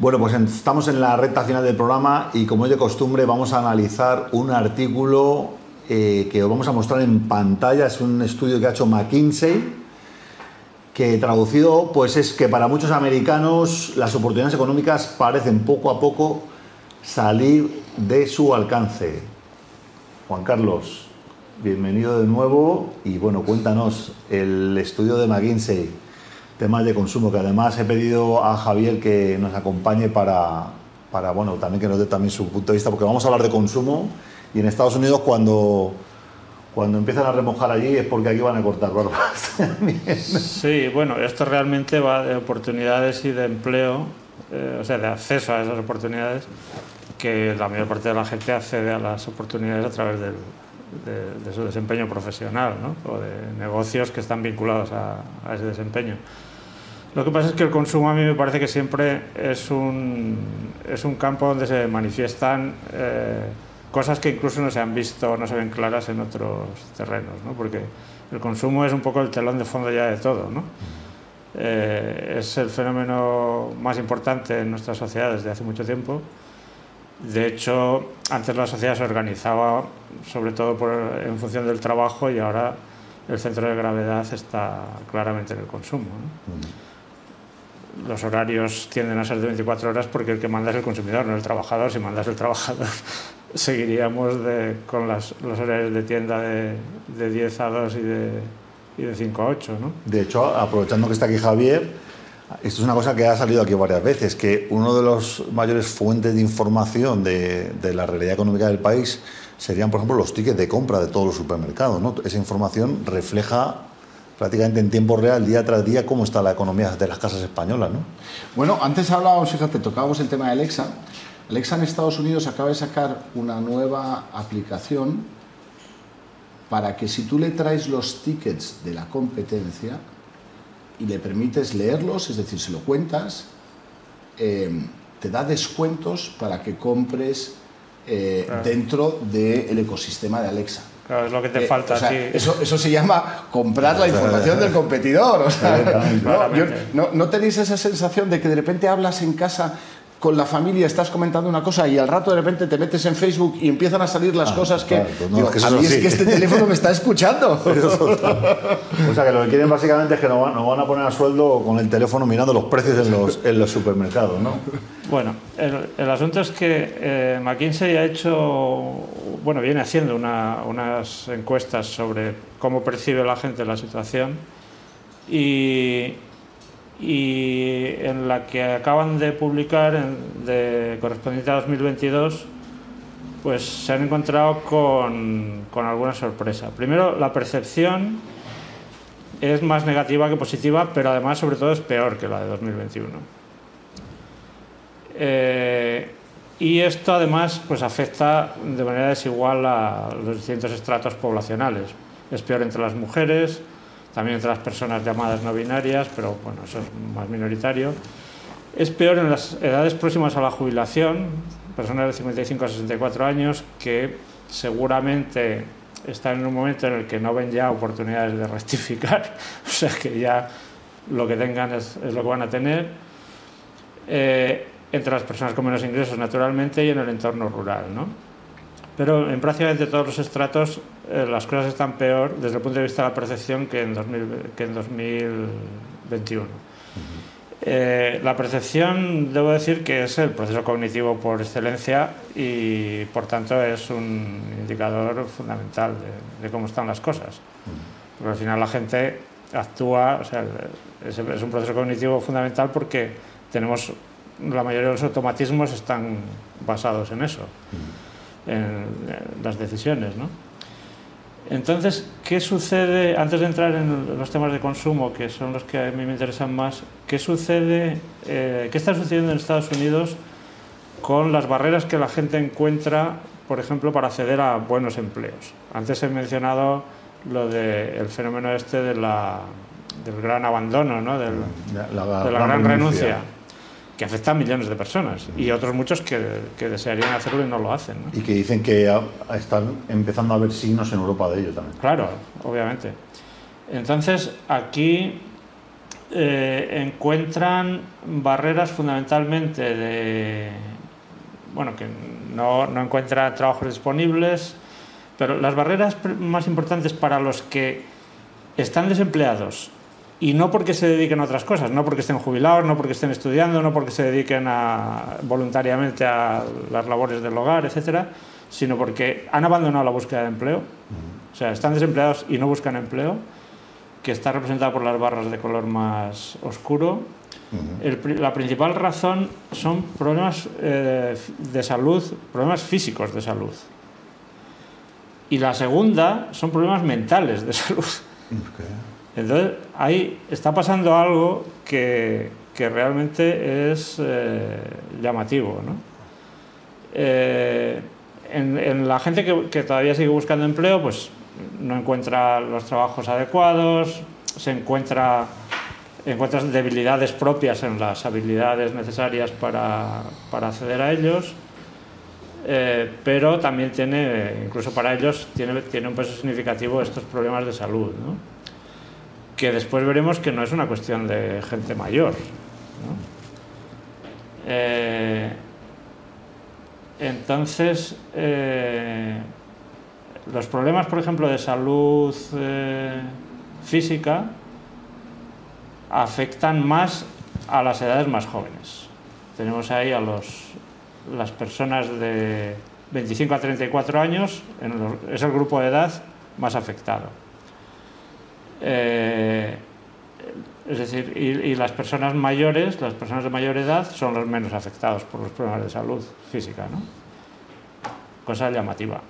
Bueno, pues estamos en la recta final del programa y como es de costumbre vamos a analizar un artículo eh, que os vamos a mostrar en pantalla. Es un estudio que ha hecho McKinsey, que traducido pues es que para muchos americanos las oportunidades económicas parecen poco a poco salir de su alcance. Juan Carlos, bienvenido de nuevo y bueno, cuéntanos el estudio de McKinsey temas de consumo, que además he pedido a Javier que nos acompañe para, para, bueno, también que nos dé también su punto de vista, porque vamos a hablar de consumo y en Estados Unidos cuando, cuando empiezan a remojar allí es porque aquí van a cortar barbas. sí, bueno, esto realmente va de oportunidades y de empleo, eh, o sea, de acceso a esas oportunidades, que la mayor parte de la gente accede a las oportunidades a través del, de, su desempeño profesional ¿no? o de negocios que están vinculados a, a ese desempeño. Lo que pasa es que el consumo a mí me parece que siempre es un, es un campo donde se manifiestan eh, cosas que incluso no se han visto, no se ven claras en otros terrenos, ¿no? porque el consumo es un poco el telón de fondo ya de todo. ¿no? Eh, es el fenómeno más importante en nuestra sociedad desde hace mucho tiempo. De hecho, antes la sociedad se organizaba sobre todo por, en función del trabajo y ahora el centro de gravedad está claramente en el consumo. ¿no? Los horarios tienden a ser de 24 horas porque el que manda es el consumidor, no el trabajador. Si mandas el trabajador, seguiríamos con los horarios de tienda de, de 10 a 2 y de, y de 5 a 8. ¿no? De hecho, aprovechando que está aquí Javier, esto es una cosa que ha salido aquí varias veces, que uno de los mayores fuentes de información de, de la realidad económica del país serían, por ejemplo, los tickets de compra de todos los supermercados. ¿no? Esa información refleja prácticamente en tiempo real, día tras día, cómo está la economía de las casas españolas. ¿no? Bueno, antes hablábamos, fíjate, tocábamos el tema de Alexa. Alexa en Estados Unidos acaba de sacar una nueva aplicación para que si tú le traes los tickets de la competencia y le permites leerlos, es decir, se lo cuentas, eh, te da descuentos para que compres eh, dentro del ecosistema de Alexa es lo que te eh, falta. eso, eso se llama comprar la información del competidor. no, no, tenéis esa sensación de que de repente hablas en casa con la familia estás comentando una cosa y al rato de repente te metes en Facebook y empiezan a salir las ah, cosas que, pues a mí es que este teléfono me está escuchando. o sea que lo que quieren básicamente es que nos van, a poner a sueldo con el teléfono mirando los precios en los, en los supermercados, ¿no? Bueno, el, asunto es que eh, McKinsey ha hecho, bueno, viene haciendo unas encuestas sobre cómo percibe la gente la situación y en la que acaban de publicar, de correspondiente a 2022, pues se han encontrado con, con, alguna sorpresa. Primero, la percepción es más negativa que positiva, pero además, sobre todo, es peor que la de 2021. Eh, y esto, además, pues afecta de manera desigual a los distintos estratos poblacionales. Es peor entre las mujeres, también entre las personas llamadas no binarias, pero bueno, eso es más minoritario. Es peor en las edades próximas a la jubilación, personas de 55 a 64 años, que seguramente están en un momento en el que no ven ya oportunidades de rectificar, o sea que ya lo que tengan es, lo que van a tener. Eh, entre las personas con menos ingresos, naturalmente, y en el entorno rural. ¿no? Pero en prácticamente todos los estratos eh, las cosas están peor desde el punto de vista de la percepción que en, 2021. Eh, la percepción, debo decir que es el proceso cognitivo por excelencia y por tanto es un indicador fundamental de, cómo están las cosas. Porque al final la gente actúa, o sea, es, es, un proceso cognitivo fundamental porque tenemos, la mayoría de los automatismos están basados en eso en las decisiones. ¿no? Entonces, ¿qué sucede, antes de entrar en los temas de consumo, que son los que a mí me interesan más, qué sucede, eh, qué está sucediendo en Estados Unidos con las barreras que la gente encuentra, por ejemplo, para acceder a buenos empleos? Antes he mencionado lo del fenómeno este de la, del gran abandono, ¿no? de la, gran, renuncia que afecta a millones de personas y otros muchos que, desearían hacerlo y no lo hacen. Y que dicen que están empezando a haber signos en Europa de ello también. Claro, obviamente. Entonces, aquí eh, encuentran barreras fundamentalmente de, bueno, que no, no encuentran trabajos disponibles, pero las barreras más importantes para los que están desempleados y no porque se dediquen a otras cosas, no porque estén jubilados, no porque estén estudiando, no porque se dediquen a, voluntariamente a las labores del hogar, etcétera, sino porque han abandonado la búsqueda de empleo, o sea, están desempleados y no buscan empleo, que está representada por las barras de color más oscuro. la principal razón son problemas eh, de salud, problemas físicos de salud. Y la segunda son problemas mentales de salud. Entonces, ahí está pasando algo que, que realmente es eh, llamativo. ¿no? Eh, en, la gente que, todavía sigue buscando empleo, pues no encuentra los trabajos adecuados, se encuentra encuentras debilidades propias en las habilidades necesarias para, para acceder a ellos, eh, pero también tiene, incluso para ellos, tiene, tiene un peso significativo estos problemas de salud, ¿no? Que después veremos que no es una cuestión de gente mayor. Eh, entonces, eh, los problemas, por ejemplo, de salud eh, física afectan más a las edades más jóvenes. Tenemos ahí a los, las personas de 25 a 34 años, es el grupo de edad más afectado. Eh, es decir, y, y, las personas mayores, las personas de mayor edad, son los menos afectados por los problemas de salud física, ¿no? Cosa llamativa.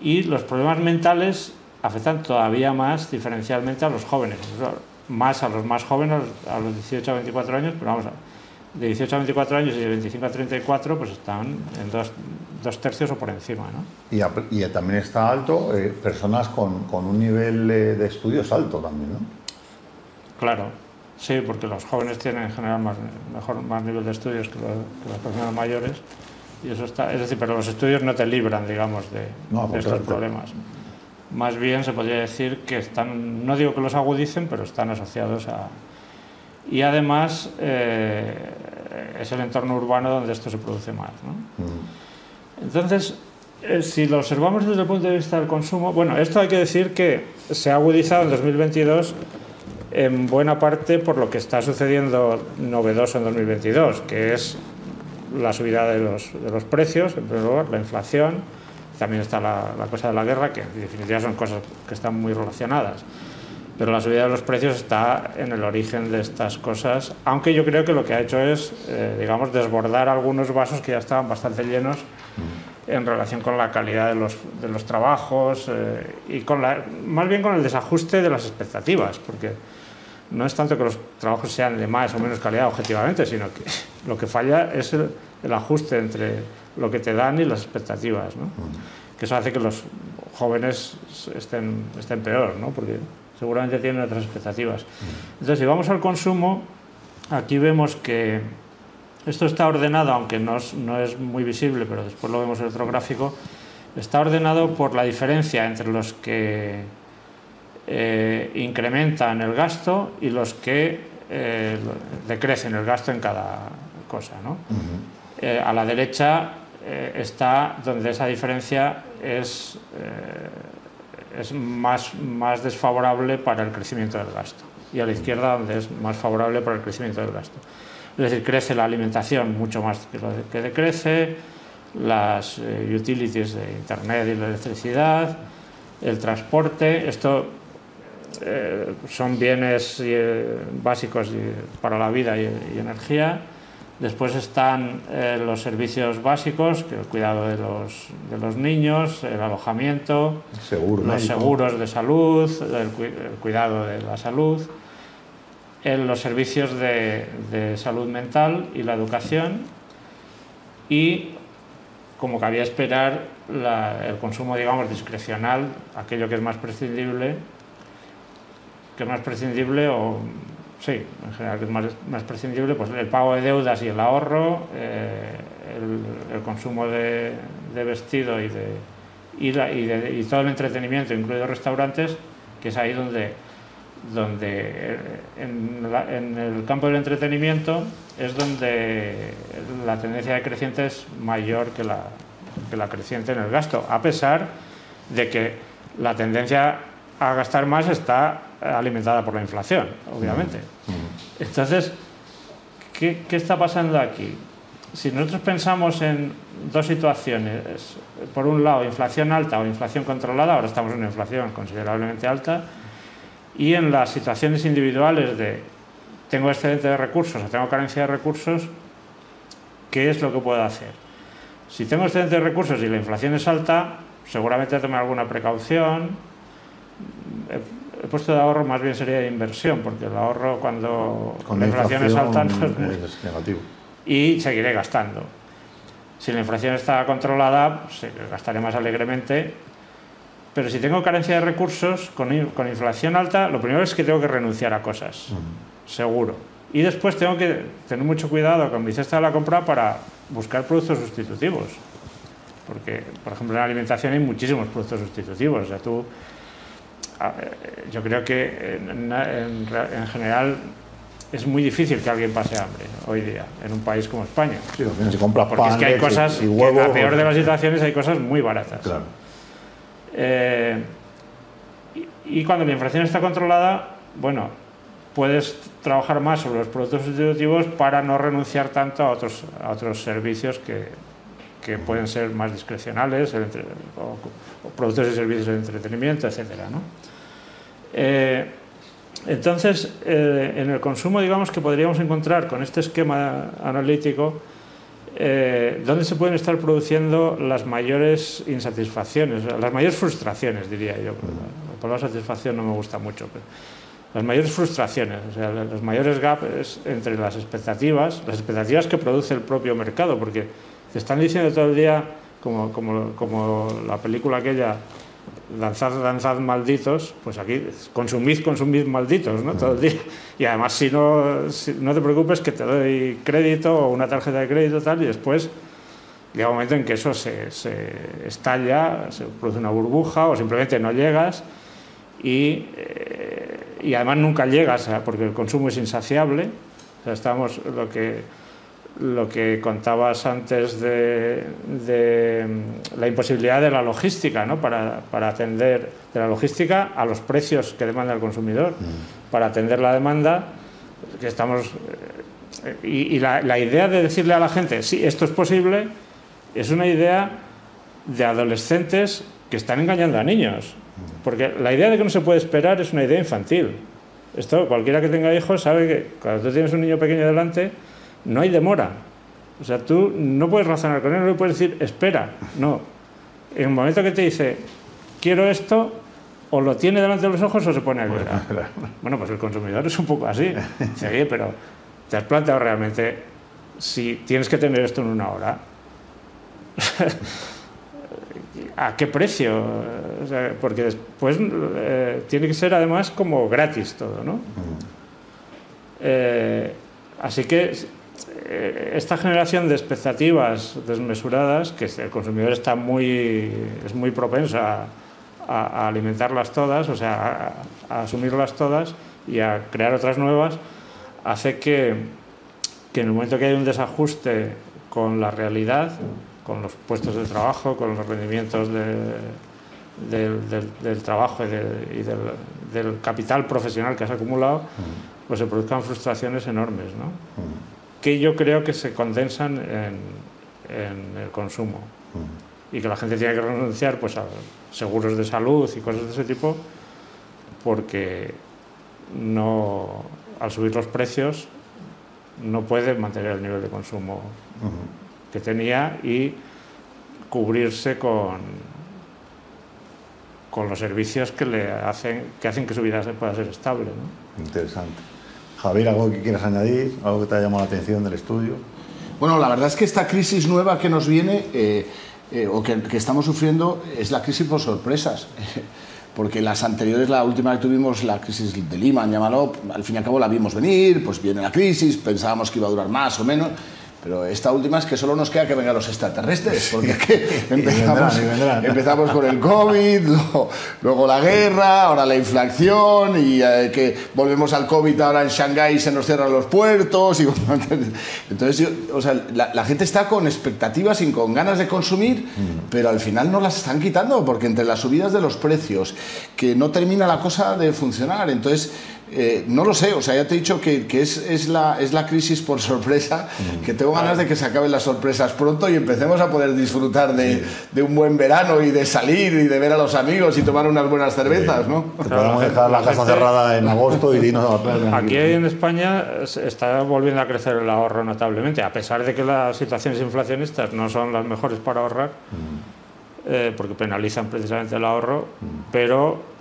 Y los problemas mentales afectan todavía más diferencialmente a los jóvenes, más a los más jóvenes, a los 18 a 24 años, pero vamos, de 18 a 24 años y de 25 a 34 pues están en dos, dos tercios o por encima. ¿no? Y, y también está alto eh, personas con, con, un nivel eh, de estudios alto también, ¿no? Claro, sí, porque los jóvenes tienen en general más, mejor, más nivel de estudios que, lo, que las personas mayores. Y eso está, es decir, pero los estudios no te libran, digamos, de, no, de estos problemas. Más bien se podría decir que están, no digo que los agudicen, pero están asociados a... Y además eh, es el entorno urbano donde esto se produce más. ¿no? Mm. Entonces, eh, si lo observamos desde el punto de vista del consumo, bueno, esto hay que decir que se ha agudizado en 2022 en buena parte por lo que está sucediendo novedoso en 2022, que es la subida de los, de los precios, en primer lugar, la inflación, también está la, la, cosa de la guerra, que en definitiva son cosas que están muy relacionadas. Pero la subida de los precios está en el origen de estas cosas, aunque yo creo que lo que ha hecho es, eh, digamos, desbordar algunos vasos que ya estaban bastante llenos en relación con la calidad de los, de los trabajos eh, y con la, más bien con el desajuste de las expectativas, porque no es tanto que los trabajos sean de más o menos calidad objetivamente, sino que lo que falla es el, el ajuste entre lo que te dan y las expectativas. ¿no? Que eso hace que los jóvenes estén, estén peor, ¿no? porque seguramente tienen otras expectativas. Entonces, si vamos al consumo, aquí vemos que esto está ordenado, aunque no es, no es muy visible, pero después lo vemos en otro gráfico, está ordenado por la diferencia entre los que eh, incrementan el gasto y los que eh, decrecen el gasto en cada cosa. ¿no? Uh -huh. eh, a la derecha eh, está donde esa diferencia es, es más, más desfavorable para el crecimiento del gasto y a la izquierda donde es más favorable para el crecimiento del gasto. Es decir, crece la alimentación mucho más que lo que decrece, las eh, utilities de Internet y la electricidad, el transporte, esto eh, son bienes eh, básicos para la vida y, y energía. Después están eh, los servicios básicos, que el cuidado de los, de los niños, el alojamiento, Seguro, los médico. seguros de salud, el, cu el, cuidado de la salud, en los servicios de, de, salud mental y la educación y, como cabía esperar, la, el consumo, digamos, discrecional, aquello que es más prescindible, que es más prescindible o sí, en general es más, más, prescindible, pues el pago de deudas y el ahorro, eh, el, consumo de, vestido y, de, y, la, de, y, todo el entretenimiento, incluidos restaurantes, que es ahí donde donde eh, en, el campo del entretenimiento es donde la tendencia decreciente es mayor que la, que la creciente en el gasto, a pesar de que la tendencia a gastar más está alimentada por la inflación, obviamente. Entonces, ¿qué, ¿qué, está pasando aquí? Si nosotros pensamos en dos situaciones, por un lado, inflación alta o inflación controlada, ahora estamos en una inflación considerablemente alta, y en las situaciones individuales de tengo excedente de recursos o tengo carencia de recursos, ¿qué es lo que puedo hacer? Si tengo excedente de recursos y la inflación es alta, seguramente tomar alguna precaución. El puesto de ahorro más bien sería de inversión, porque el ahorro cuando la inflación, es alta no es, negativo. Y seguiré gastando. Si la inflación está controlada, pues, gastaré más alegremente pero si tengo carencia de recursos, con, inflación alta, lo primero es que tengo que renunciar a cosas, seguro. Y después tengo que tener mucho cuidado con mi cesta de la compra para buscar productos sustitutivos. Porque, por ejemplo, en la alimentación hay muchísimos productos sustitutivos. O sea, tú, yo creo que en, general es muy difícil que alguien pase hambre hoy día en un país como España. Sí, se compra Porque es que hay cosas, y huevo, la peor de las situaciones hay cosas muy baratas. Claro. Eh, y, cuando la inflación está controlada, bueno, puedes trabajar más sobre los productos sustitutivos para no renunciar tanto a otros, a otros servicios que, que pueden ser más discrecionales, o, productos y servicios de entretenimiento, etc. ¿no? Eh, entonces, eh, en el consumo, digamos que podríamos encontrar con este esquema analítico eh, ¿dónde se pueden estar produciendo las mayores insatisfacciones, las mayores frustraciones, diría yo? La palabra satisfacción no me gusta mucho, pero las mayores frustraciones, o sea, los mayores gaps entre las expectativas, las expectativas que produce el propio mercado, porque te están diciendo todo el día, como, como, como la película aquella, danzad, danzad malditos, pues aquí consumid, consumid malditos, ¿no? Todo el día. Y además, si no, no te preocupes que te doy crédito o una tarjeta de crédito tal, y después llega un momento en que eso se, se estalla, se produce una burbuja o simplemente no llegas y, eh, y además nunca llegas porque el consumo es insaciable. O sea, estamos lo que lo que contabas antes de, mm, la imposibilidad de la logística, ¿no? para, para, atender de la logística a los precios que demanda el consumidor, mm. para atender la demanda, que estamos eh, y, la, la, idea de decirle a la gente, sí, esto es posible, es una idea de adolescentes que están engañando a niños, mm. porque la idea de que no se puede esperar es una idea infantil. Esto cualquiera que tenga hijos sabe que cuando tú tienes un niño pequeño delante, no hay demora. O sea, tú no puedes razonar con él, no le puedes decir, espera, no. En el momento que te dice, quiero esto, o lo tiene delante de los ojos o se pone a llorar. Bueno, pues el consumidor es un poco así. Sí, pero ¿te has planteado realmente si tienes que tener esto en una hora? ¿A qué precio? porque después eh, tiene que ser además como gratis todo, ¿no? Eh, así que esta generación de expectativas desmesuradas, que el consumidor está muy, es muy propenso a, alimentarlas todas, o sea, a, asumirlas todas y a crear otras nuevas, hace que, que, en el momento que hay un desajuste con la realidad, con los puestos de trabajo, con los rendimientos del, trabajo y, del, capital profesional que has acumulado, pues se produzcan frustraciones enormes. ¿no? Mm que yo creo que se condensan en, el consumo y que la gente tiene que renunciar pues, a seguros de salud y cosas de ese tipo porque no, al subir los precios no puede mantener el nivel de consumo que tenía y cubrirse con, con los servicios que le hacen que hacen que su vida pueda ser estable. Interesante. Javier, ¿algo que quieras añadir? ¿Algo que te haya llamado la atención del estudio? Bueno, la verdad es que esta crisis nueva que nos viene eh, eh, o que, estamos sufriendo es la crisis por sorpresas. Porque las anteriores, la última que tuvimos, la crisis de Lima, llámalo, al fin y al cabo la vimos venir, pues viene la crisis, pensábamos que iba a durar más o menos, Pero esta última es que solo nos queda que vengan los extraterrestres, porque es que empezamos, empezamos con el COVID, luego, la guerra, ahora la inflación y eh, que volvemos al COVID ahora en Shanghái se nos cierran los puertos. Y, entonces, o sea, la, gente está con expectativas y con ganas de consumir, mm. pero al final no las están quitando, porque entre las subidas de los precios, que no termina la cosa de funcionar, entonces eh, no lo sé, o sea, ya te he dicho que, es, la, es la crisis por sorpresa, mm. que tengo ganas de que se acaben las sorpresas pronto y empecemos a poder disfrutar de, un buen verano y de salir y de ver a los amigos y tomar unas buenas cervezas, ¿no? podemos dejar la casa cerrada en agosto y irnos a Aquí en España está volviendo a crecer el ahorro notablemente, a pesar de que las situaciones inflacionistas no son las mejores para ahorrar, mm. eh, porque penalizan precisamente el ahorro, mm. pero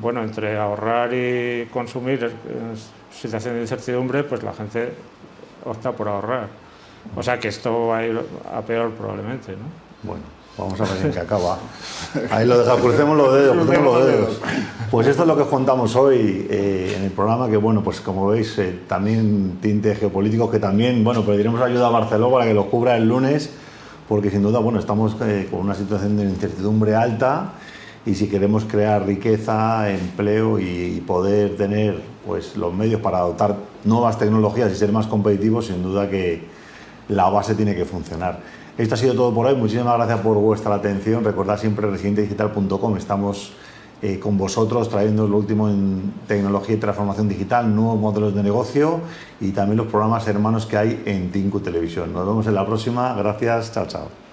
bueno, entre ahorrar y consumir en situación de incertidumbre, pues la gente opta por ahorrar. O sea que esto va a ir a peor probablemente, ¿no? Bueno, vamos a ver en qué acaba. Ahí lo dejamos, crucemos los dedos, crucemos los dedos. Pues esto es lo que os contamos hoy eh, en el programa, que bueno, pues como veis, eh, también tintes geopolíticos que también, bueno, pediremos ayuda a Barcelona para que lo cubra el lunes, porque sin duda, bueno, estamos eh, con una situación de incertidumbre alta y si queremos crear riqueza, empleo y poder tener pues, los medios para adoptar nuevas tecnologías y ser más competitivos, sin duda que la base tiene que funcionar. Esto ha sido todo por hoy. Muchísimas gracias por vuestra atención. Recordad siempre residentedigital.com. Estamos eh, con vosotros trayendo lo último en tecnología y transformación digital, nuevos modelos de negocio y también los programas hermanos que hay en Tinku Televisión. Nos vemos en la próxima. Gracias. Chao, chao.